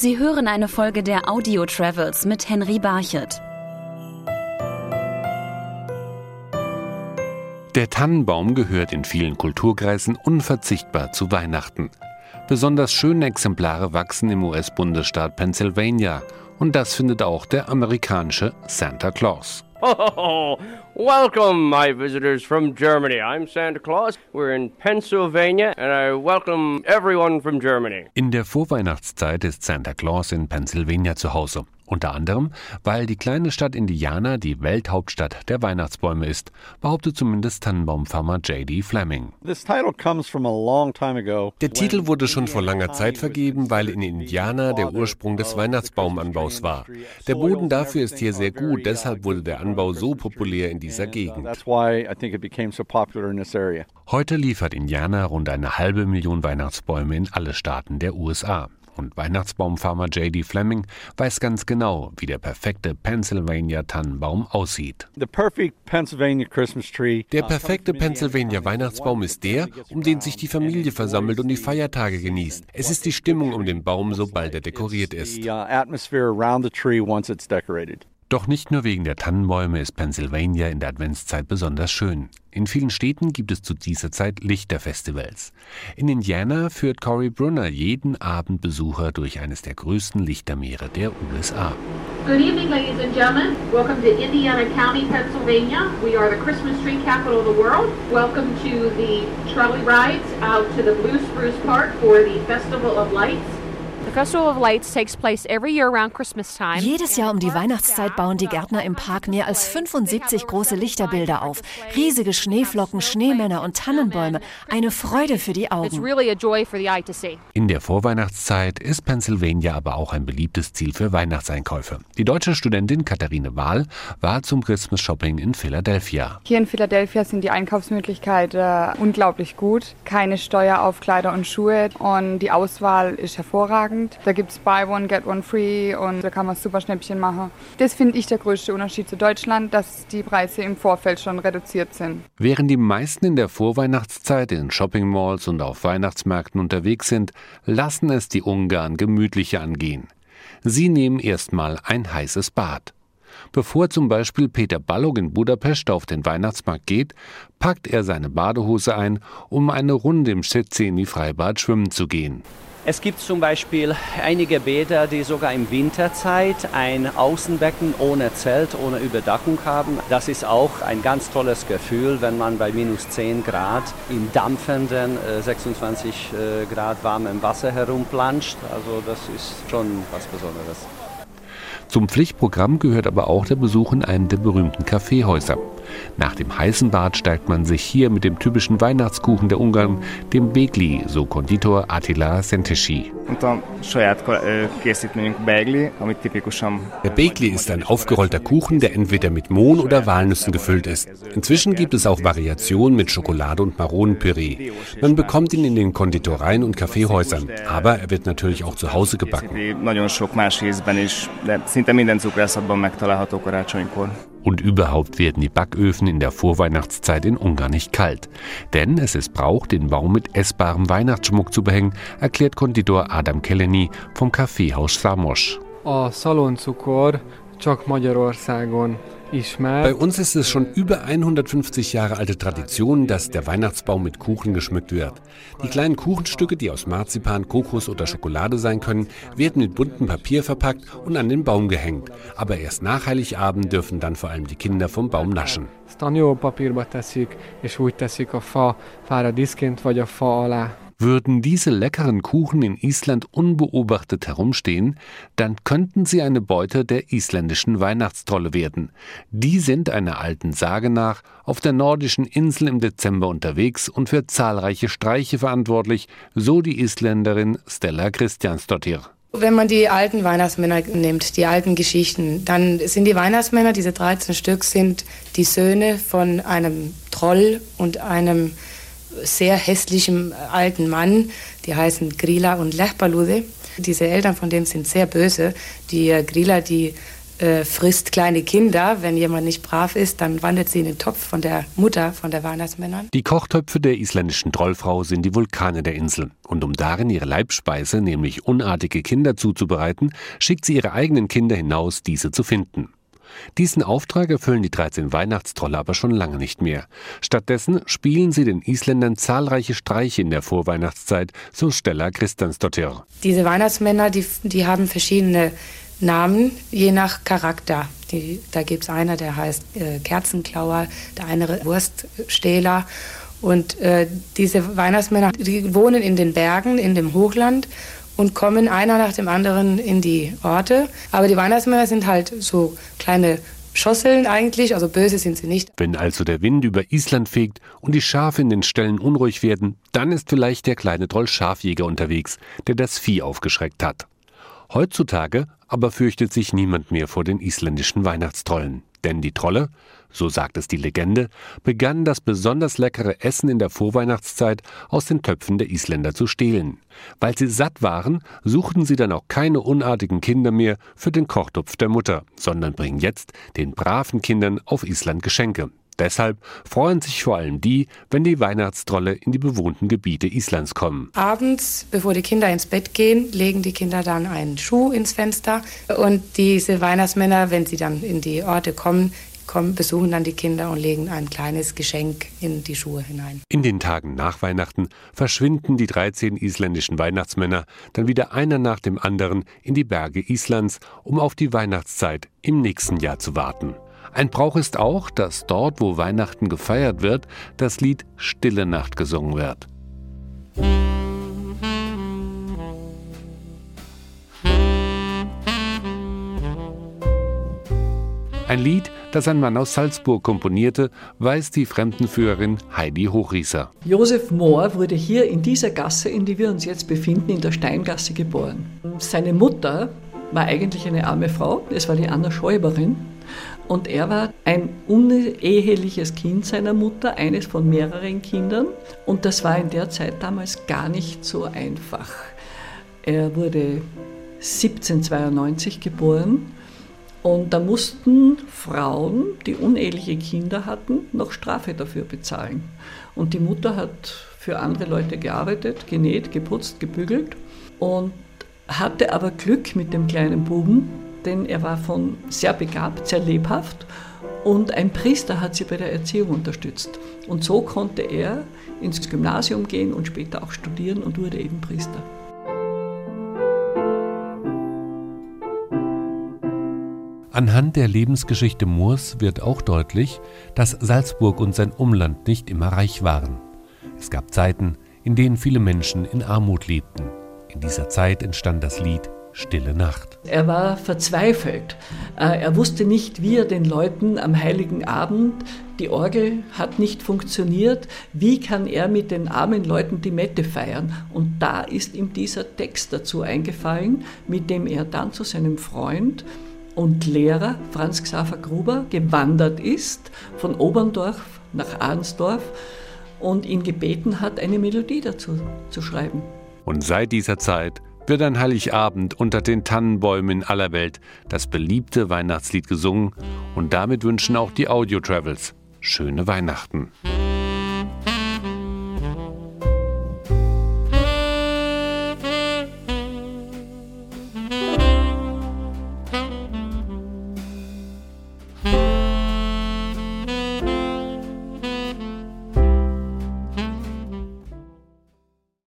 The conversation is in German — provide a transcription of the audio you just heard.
Sie hören eine Folge der Audio Travels mit Henry Barchet. Der Tannenbaum gehört in vielen Kulturkreisen unverzichtbar zu Weihnachten. Besonders schöne Exemplare wachsen im US-Bundesstaat Pennsylvania und das findet auch der amerikanische Santa Claus. Oh, welcome, my visitors from Germany. I'm Santa Claus. We're in Pennsylvania, and I welcome everyone from Germany. In der Vorweihnachtszeit ist Santa Claus in Pennsylvania zu Hause. Unter anderem, weil die kleine Stadt Indiana die Welthauptstadt der Weihnachtsbäume ist, behauptet zumindest Tannenbaumfarmer J.D. Fleming. Der Titel wurde schon vor langer Zeit vergeben, weil in Indiana der Ursprung des Weihnachtsbaumanbaus war. Der Boden dafür ist hier sehr gut, deshalb wurde der Anbau so populär in dieser Gegend. Heute liefert Indiana rund eine halbe Million Weihnachtsbäume in alle Staaten der USA. Und Weihnachtsbaumfarmer J.D. Fleming weiß ganz genau, wie der perfekte Pennsylvania Tannenbaum aussieht. Der perfekte Pennsylvania Weihnachtsbaum ist der, um den sich die Familie versammelt und die Feiertage genießt. Es ist die Stimmung um den Baum, sobald er dekoriert ist. Doch nicht nur wegen der Tannenbäume ist Pennsylvania in der Adventszeit besonders schön. In vielen Städten gibt es zu dieser Zeit Lichterfestivals. In Indiana führt Cory Brunner jeden Abend Besucher durch eines der größten Lichtermeere der USA. Good evening, ladies and gentlemen. Welcome to Indiana County, Pennsylvania. We are the Christmas tree capital of the world. Welcome to the trolley rides out to the Blue Spruce Park for the Festival of Lights. Jedes Jahr um die Weihnachtszeit bauen die Gärtner im Park mehr als 75 große Lichterbilder auf. Riesige Schneeflocken, Schneemänner und Tannenbäume. Eine Freude für die Augen. In der Vorweihnachtszeit ist Pennsylvania aber auch ein beliebtes Ziel für Weihnachtseinkäufe. Die deutsche Studentin Katharine Wahl war zum Christmas Shopping in Philadelphia. Hier in Philadelphia sind die Einkaufsmöglichkeiten äh, unglaublich gut. Keine Steuer auf Kleider und Schuhe und die Auswahl ist hervorragend überragend. Da gibt es Buy One, Get One Free und da kann man super Schnäppchen machen. Das finde ich der größte Unterschied zu Deutschland, dass die Preise im Vorfeld schon reduziert sind. Während die meisten in der Vorweihnachtszeit in Shopping Malls und auf Weihnachtsmärkten unterwegs sind, lassen es die Ungarn gemütlicher angehen. Sie nehmen erstmal ein heißes Bad. Bevor zum Beispiel Peter Balog in Budapest auf den Weihnachtsmarkt geht, packt er seine Badehose ein, um eine Runde im Szeceni Freibad schwimmen zu gehen. Es gibt zum Beispiel einige Bäder, die sogar im Winterzeit ein Außenbecken ohne Zelt, ohne Überdachung haben. Das ist auch ein ganz tolles Gefühl, wenn man bei minus 10 Grad im dampfenden 26 äh, äh, Grad warmen Wasser herumplanscht. Also das ist schon was Besonderes. Zum Pflichtprogramm gehört aber auch der Besuch in einem der berühmten Kaffeehäuser. Nach dem heißen Bad steigt man sich hier mit dem typischen Weihnachtskuchen der Ungarn, dem Begli, so Konditor Attila Szentesi. Der Begli ist ein aufgerollter Kuchen, der entweder mit Mohn oder Walnüssen gefüllt ist. Inzwischen gibt es auch Variationen mit Schokolade und Maronenpüree. Man bekommt ihn in den Konditoreien und Kaffeehäusern, aber er wird natürlich auch zu Hause gebacken. Und überhaupt werden die Backöfen in der Vorweihnachtszeit in Ungarn nicht kalt. Denn es ist Brauch, den Baum mit essbarem Weihnachtsschmuck zu behängen, erklärt Konditor Adam Keleni vom Kaffeehaus Samos. A szaloncukor csak Magyarországon bei uns ist es schon über 150 Jahre alte Tradition, dass der Weihnachtsbaum mit Kuchen geschmückt wird. Die kleinen Kuchenstücke, die aus Marzipan, Kokos oder Schokolade sein können, werden mit buntem Papier verpackt und an den Baum gehängt. Aber erst nach Heiligabend dürfen dann vor allem die Kinder vom Baum naschen. papírba teszik, és úgy teszik a fa fára diszként vagy a fa alá. Würden diese leckeren Kuchen in Island unbeobachtet herumstehen, dann könnten sie eine Beute der isländischen Weihnachtstrolle werden. Die sind einer alten Sage nach auf der nordischen Insel im Dezember unterwegs und für zahlreiche Streiche verantwortlich, so die Isländerin Stella Christiansdottir. Wenn man die alten Weihnachtsmänner nimmt, die alten Geschichten, dann sind die Weihnachtsmänner, diese 13 Stück, sind die Söhne von einem Troll und einem sehr hässlichem alten Mann, die heißen Grila und Lechbalude. Diese Eltern von dem sind sehr böse. Die äh, Grila, die äh, frisst kleine Kinder. Wenn jemand nicht brav ist, dann wandert sie in den Topf von der Mutter, von der Weihnachtsmännern. Die Kochtöpfe der isländischen Trollfrau sind die Vulkane der Insel. Und um darin ihre Leibspeise, nämlich unartige Kinder zuzubereiten, schickt sie ihre eigenen Kinder hinaus, diese zu finden. Diesen Auftrag erfüllen die 13 Weihnachtstrolle aber schon lange nicht mehr. Stattdessen spielen sie den Isländern zahlreiche Streiche in der Vorweihnachtszeit, so Stella Christansdottir. Diese Weihnachtsmänner, die, die haben verschiedene Namen, je nach Charakter. Die, da gibt es einer, der heißt äh, Kerzenklauer, der andere Wurststähler. Und äh, diese Weihnachtsmänner, die wohnen in den Bergen, in dem Hochland und kommen einer nach dem anderen in die Orte. Aber die Weihnachtsmänner sind halt so kleine Schosseln eigentlich, also böse sind sie nicht. Wenn also der Wind über Island fegt und die Schafe in den Ställen unruhig werden, dann ist vielleicht der kleine Troll Schafjäger unterwegs, der das Vieh aufgeschreckt hat. Heutzutage aber fürchtet sich niemand mehr vor den isländischen Weihnachtstrollen. Denn die Trolle, so sagt es die Legende, begannen das besonders leckere Essen in der Vorweihnachtszeit aus den Töpfen der Isländer zu stehlen. Weil sie satt waren, suchten sie dann auch keine unartigen Kinder mehr für den Kochtopf der Mutter, sondern bringen jetzt den braven Kindern auf Island Geschenke. Deshalb freuen sich vor allem die, wenn die Weihnachtstrolle in die bewohnten Gebiete Islands kommen. Abends, bevor die Kinder ins Bett gehen, legen die Kinder dann einen Schuh ins Fenster. Und diese Weihnachtsmänner, wenn sie dann in die Orte kommen, kommen, besuchen dann die Kinder und legen ein kleines Geschenk in die Schuhe hinein. In den Tagen nach Weihnachten verschwinden die 13 isländischen Weihnachtsmänner dann wieder einer nach dem anderen in die Berge Islands, um auf die Weihnachtszeit im nächsten Jahr zu warten. Ein Brauch ist auch, dass dort, wo Weihnachten gefeiert wird, das Lied Stille Nacht gesungen wird. Ein Lied, das ein Mann aus Salzburg komponierte, weiß die Fremdenführerin Heidi Hochrieser. Josef Mohr wurde hier in dieser Gasse, in die wir uns jetzt befinden, in der Steingasse geboren. Seine Mutter war eigentlich eine arme Frau, es war die Anna Schäuberin. Und er war ein uneheliches Kind seiner Mutter, eines von mehreren Kindern. Und das war in der Zeit damals gar nicht so einfach. Er wurde 1792 geboren und da mussten Frauen, die uneheliche Kinder hatten, noch Strafe dafür bezahlen. Und die Mutter hat für andere Leute gearbeitet, genäht, geputzt, gebügelt und hatte aber Glück mit dem kleinen Buben, denn er war von sehr begabt, sehr lebhaft und ein Priester hat sie bei der Erziehung unterstützt. Und so konnte er ins Gymnasium gehen und später auch studieren und wurde eben Priester. Anhand der Lebensgeschichte Moors wird auch deutlich, dass Salzburg und sein Umland nicht immer reich waren. Es gab Zeiten, in denen viele Menschen in Armut lebten. In dieser Zeit entstand das Lied Stille Nacht. Er war verzweifelt. Äh, er wusste nicht, wie er den Leuten am heiligen Abend, die Orgel hat nicht funktioniert, wie kann er mit den armen Leuten die Mette feiern? Und da ist ihm dieser Text dazu eingefallen, mit dem er dann zu seinem Freund und Lehrer Franz Xaver Gruber gewandert ist von Oberndorf nach Arnsdorf und ihn gebeten hat, eine Melodie dazu zu schreiben. Und seit dieser Zeit wird an Heiligabend unter den Tannenbäumen in aller Welt das beliebte Weihnachtslied gesungen und damit wünschen auch die Audio Travels schöne Weihnachten.